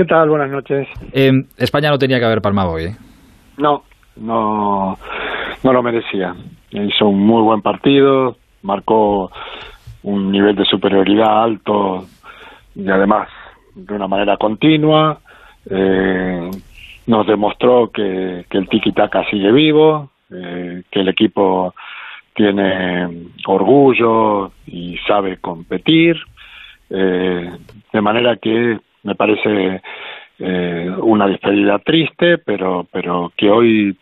¿Qué tal? Buenas noches. Eh, España no tenía que haber palmado hoy. ¿eh? No, no, no lo merecía. Hizo un muy buen partido, marcó un nivel de superioridad alto y además de una manera continua. Eh, nos demostró que, que el tiki-taka sigue vivo, eh, que el equipo tiene orgullo y sabe competir, eh, de manera que me parece eh, una despedida triste, pero, pero que hoy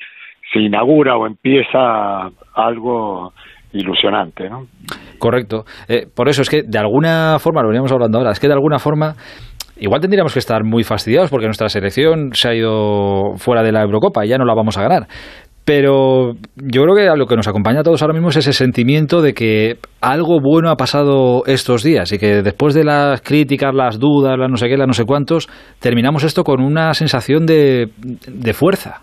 se inaugura o empieza algo ilusionante, ¿no? Correcto. Eh, por eso es que de alguna forma, lo veníamos hablando ahora, es que de alguna forma igual tendríamos que estar muy fastidiados porque nuestra selección se ha ido fuera de la Eurocopa y ya no la vamos a ganar. Pero yo creo que lo que nos acompaña a todos ahora mismo es ese sentimiento de que algo bueno ha pasado estos días y que después de las críticas, las dudas, las no sé qué, las no sé cuántos, terminamos esto con una sensación de, de fuerza.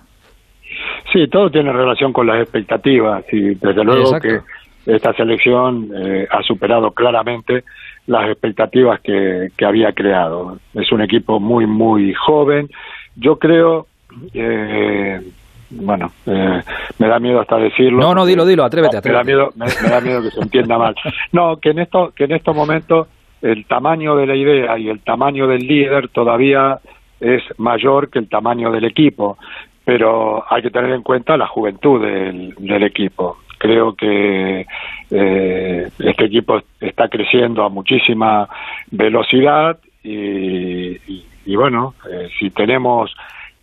Sí, todo tiene relación con las expectativas y desde luego Exacto. que esta selección eh, ha superado claramente las expectativas que, que, había creado. Es un equipo muy, muy joven. Yo creo, eh, bueno, eh, me da miedo hasta decirlo. No, no, dilo, dilo, atrévete. atrévete. Me, da miedo, me, me, da miedo que se entienda mal. No, que en, esto, que en estos momentos el tamaño de la idea y el tamaño del líder todavía es mayor que el tamaño del equipo pero hay que tener en cuenta la juventud del, del equipo. Creo que eh, este equipo está creciendo a muchísima velocidad y, y, y bueno, eh, si tenemos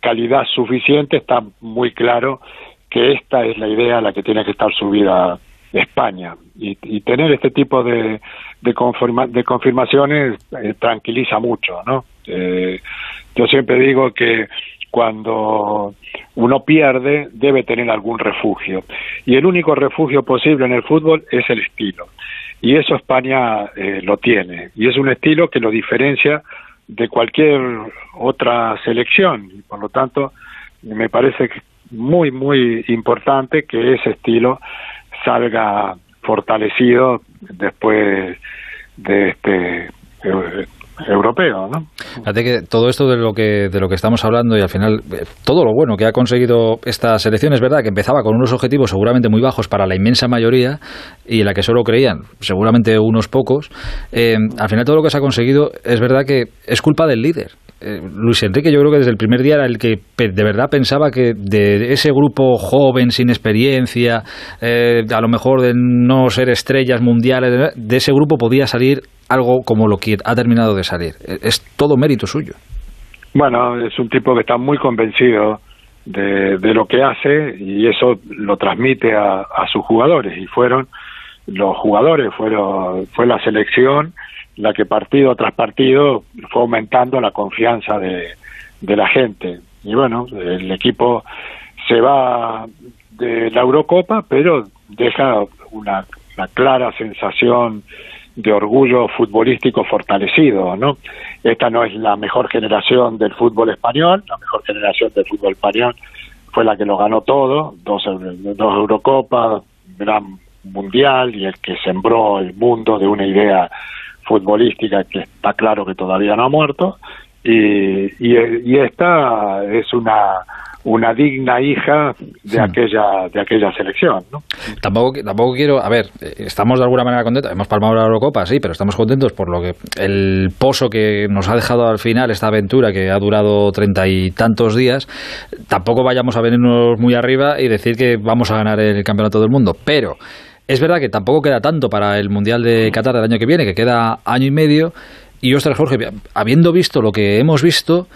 calidad suficiente está muy claro que esta es la idea a la que tiene que estar subida España. Y, tener este tipo de, de, de confirmaciones eh, tranquiliza mucho, ¿no? Eh, yo siempre digo que cuando uno pierde debe tener algún refugio. Y el único refugio posible en el fútbol es el estilo. Y eso España eh, lo tiene. Y es un estilo que lo diferencia de cualquier otra selección. Y por lo tanto me parece muy muy importante que ese estilo salga fortalecido después de este europeo, ¿no? Fíjate que todo esto de lo que de lo que estamos hablando y al final eh, todo lo bueno que ha conseguido esta selección es verdad que empezaba con unos objetivos seguramente muy bajos para la inmensa mayoría y en la que solo creían seguramente unos pocos. Eh, al final todo lo que se ha conseguido es verdad que es culpa del líder. Eh, Luis Enrique yo creo que desde el primer día era el que de verdad pensaba que de ese grupo joven, sin experiencia, eh, a lo mejor de no ser estrellas mundiales, de ese grupo podía salir algo como lo que ha terminado de salir. Es todo mérito suyo. Bueno, es un tipo que está muy convencido de, de lo que hace y eso lo transmite a, a, sus jugadores y fueron los jugadores, fueron, fue la selección la que partido tras partido fue aumentando la confianza de, de la gente. Y bueno, el equipo se va de la Eurocopa, pero deja una, clara sensación de orgullo futbolístico fortalecido, ¿no? Esta no es la mejor generación del fútbol español, la mejor generación del fútbol español fue la que lo ganó todo, dos, dos Eurocopas, gran mundial y el que sembró el mundo de una idea futbolística que está claro que todavía no ha muerto y, y, y esta es una una digna hija de aquella de aquella selección ¿no? tampoco tampoco quiero a ver estamos de alguna manera contentos hemos palmado la Eurocopa sí pero estamos contentos por lo que el pozo que nos ha dejado al final esta aventura que ha durado treinta y tantos días tampoco vayamos a venirnos muy arriba y decir que vamos a ganar el campeonato del mundo pero es verdad que tampoco queda tanto para el Mundial de Qatar del año que viene, que queda año y medio. Y ostras, Jorge, habiendo visto lo que hemos visto,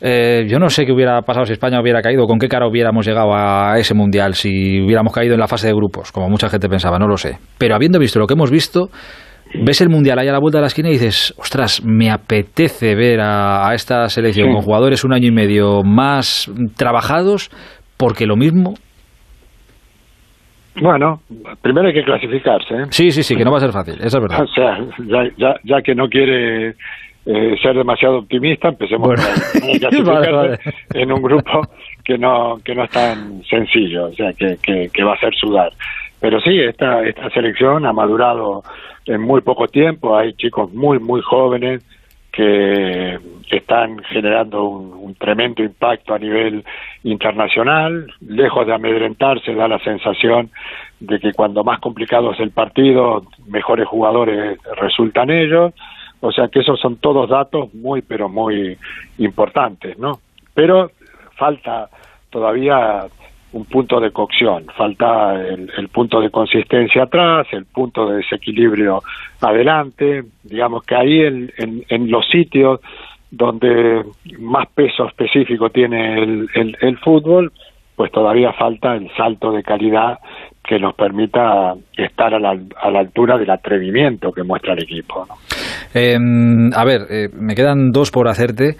eh, yo no sé qué hubiera pasado si España hubiera caído, con qué cara hubiéramos llegado a ese Mundial, si hubiéramos caído en la fase de grupos, como mucha gente pensaba, no lo sé. Pero habiendo visto lo que hemos visto, ves el Mundial ahí a la vuelta de la esquina y dices, ostras, me apetece ver a, a esta selección sí. con jugadores un año y medio más trabajados, porque lo mismo bueno, primero hay que clasificarse. ¿eh? Sí, sí, sí, que no va a ser fácil, eso es verdad. O sea, ya, ya, ya que no quiere eh, ser demasiado optimista, empecemos bueno. a vale, vale. en un grupo que no que no es tan sencillo, o sea, que, que, que va a ser sudar. Pero sí, esta, esta selección ha madurado en muy poco tiempo, hay chicos muy, muy jóvenes que están generando un, tremendo impacto a nivel internacional, lejos de amedrentarse, da la sensación de que cuando más complicado es el partido, mejores jugadores resultan ellos, o sea que esos son todos datos muy, pero muy importantes, ¿no? Pero falta todavía un punto de cocción, falta el, punto de consistencia atrás, el punto de desequilibrio adelante, digamos que ahí en, en, los sitios donde más peso específico tiene el, el, fútbol, pues todavía falta el salto de calidad que nos permita estar a la, a la altura del atrevimiento que muestra el equipo. ¿no? Em, a ver, eh, me quedan dos por hacerte.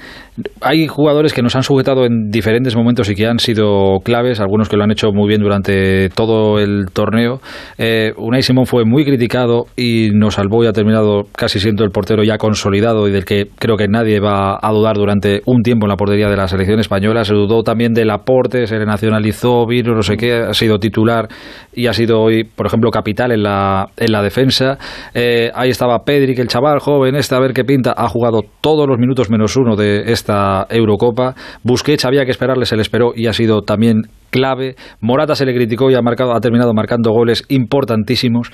Hay jugadores que nos han sujetado en diferentes momentos y que han sido claves, algunos que lo han hecho muy bien durante todo el torneo. Eh, Unai Simón fue muy criticado y nos salvó y ha terminado casi siendo el portero ya consolidado y del que creo que nadie va a dudar durante un tiempo en la portería de la selección española. Se dudó también del aporte, se le nacionalizó, vino, no sé qué, ha sido titular y ha sido hoy, por ejemplo, capital en la, en la defensa. Eh, ahí estaba Pedri, que el chaval joven en este, a ver qué pinta, ha jugado todos los minutos menos uno de esta Eurocopa. Busquets había que esperarle, se le esperó y ha sido también clave. Morata se le criticó y ha, marcado, ha terminado marcando goles importantísimos.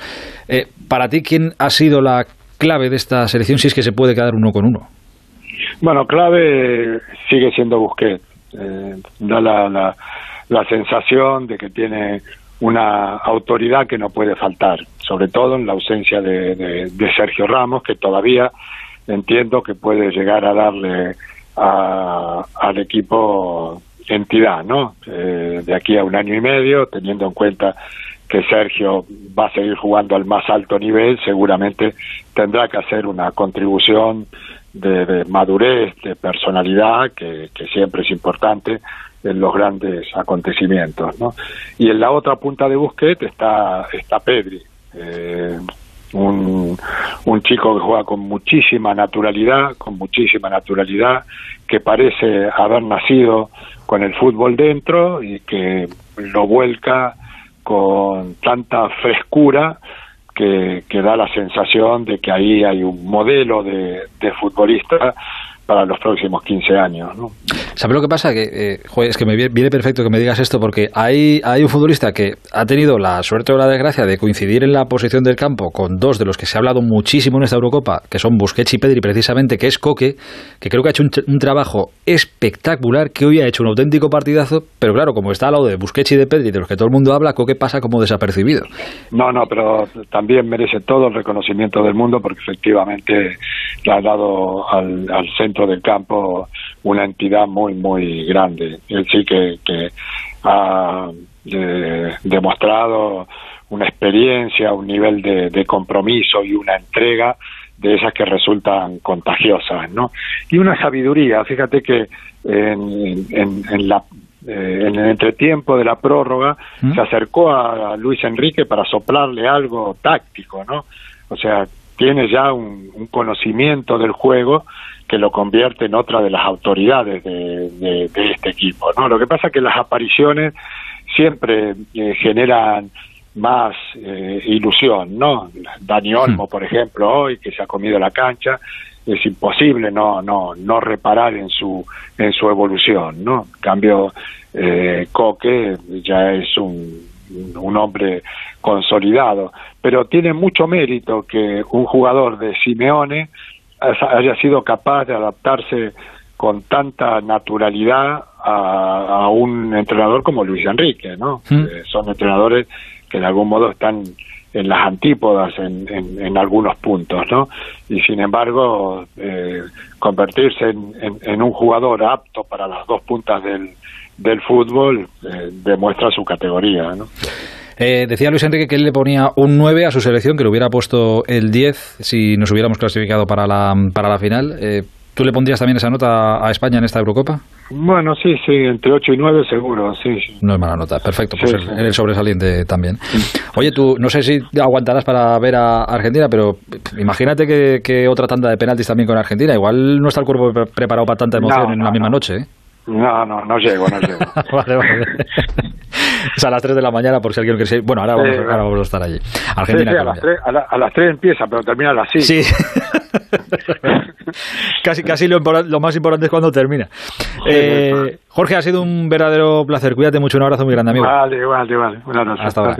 Eh, para ti, ¿quién ha sido la clave de esta selección si es que se puede quedar uno con uno? Bueno, clave sigue siendo Busquets. Eh, da la, la sensación de que tiene una autoridad que no puede faltar, sobre todo en la ausencia de, Sergio Ramos, que todavía entiendo que puede llegar a darle al equipo entidad, ¿no? Eh, de aquí a un año y medio, teniendo en cuenta que Sergio va a seguir jugando al más alto nivel, seguramente tendrá que hacer una contribución de, madurez, de personalidad, que siempre es importante en los grandes acontecimientos, ¿no? Y en la otra punta de Busquets está, está Pedri, eh, un, un chico que juega con muchísima naturalidad, con muchísima naturalidad, que parece haber nacido con el fútbol dentro y que lo vuelca con tanta frescura que, que da la sensación de que ahí hay un modelo de, de futbolista para los próximos 15 años. ¿no? ¿Sabes lo que pasa? Que, eh, es que me viene perfecto que me digas esto porque hay, hay un futbolista que ha tenido la suerte o la desgracia de coincidir en la posición del campo con dos de los que se ha hablado muchísimo en esta Eurocopa, que son Busquets y Pedri precisamente, que es Coque, que creo que ha hecho un, trabajo espectacular, que hoy ha hecho un auténtico partidazo, pero claro, como está al lado de Busquets y de Pedri, de los que todo el mundo habla, Coque pasa como desapercibido. No, no, pero también merece todo el reconocimiento del mundo porque efectivamente le ha dado al, al centro del campo una entidad muy, muy grande. Él sí que, ha eh, demostrado una experiencia, un nivel de, compromiso y una entrega de esas que resultan contagiosas, ¿no? Y una sabiduría, fíjate que en, en, la eh, en el entretiempo de la prórroga ¿Mm? se acercó a, Luis Enrique para soplarle algo táctico, ¿no? O sea, tiene ya un conocimiento del juego que lo convierte en otra de las autoridades de, este equipo. ¿no? Lo que pasa es que las apariciones siempre eh, generan más eh, ilusión, ¿no? Dani Olmo, por ejemplo, hoy que se ha comido la cancha, es imposible no no no reparar en su en su evolución, ¿no? En cambio, eh, Coque ya es un, un hombre consolidado, pero tiene mucho mérito que un jugador de Simeone haya sido capaz de adaptarse con tanta naturalidad a, un entrenador como Luis Enrique, ¿no? Mm. Eh, son entrenadores que de algún modo están en las antípodas en, en, algunos puntos, ¿no? Y sin embargo, eh, convertirse en, un jugador apto para las dos puntas del, del fútbol eh, demuestra su categoría, ¿no? Eh, decía Luis Enrique que él le ponía un 9 a su selección, que le hubiera puesto el 10 si nos hubiéramos clasificado para la, para la final. Eh, ¿Tú le pondrías también esa nota a España en esta Eurocopa? Bueno, sí, sí, entre 8 y 9 seguro, sí, No es mala nota, perfecto, pues el, el, sobresaliente también. Oye, tú, no sé si aguantarás para ver a Argentina, pero imagínate que, otra tanda de penaltis también con Argentina. Igual no está el cuerpo preparado para tanta emoción en la misma noche, ¿eh? No, no, no llego, no llego. vale, vale. a las 3 de la mañana, por si alguien quiere. Bueno, ahora vamos, ahora vamos a estar allí. Argentina, a, las 3, a, las 3 empieza, pero termina a las 5. Sí. casi casi lo, más importante es cuando termina. Eh, Jorge, ha sido un verdadero placer. Cuídate mucho. Un abrazo muy grande, amigo. Vale, vale, vale. Hasta ahora.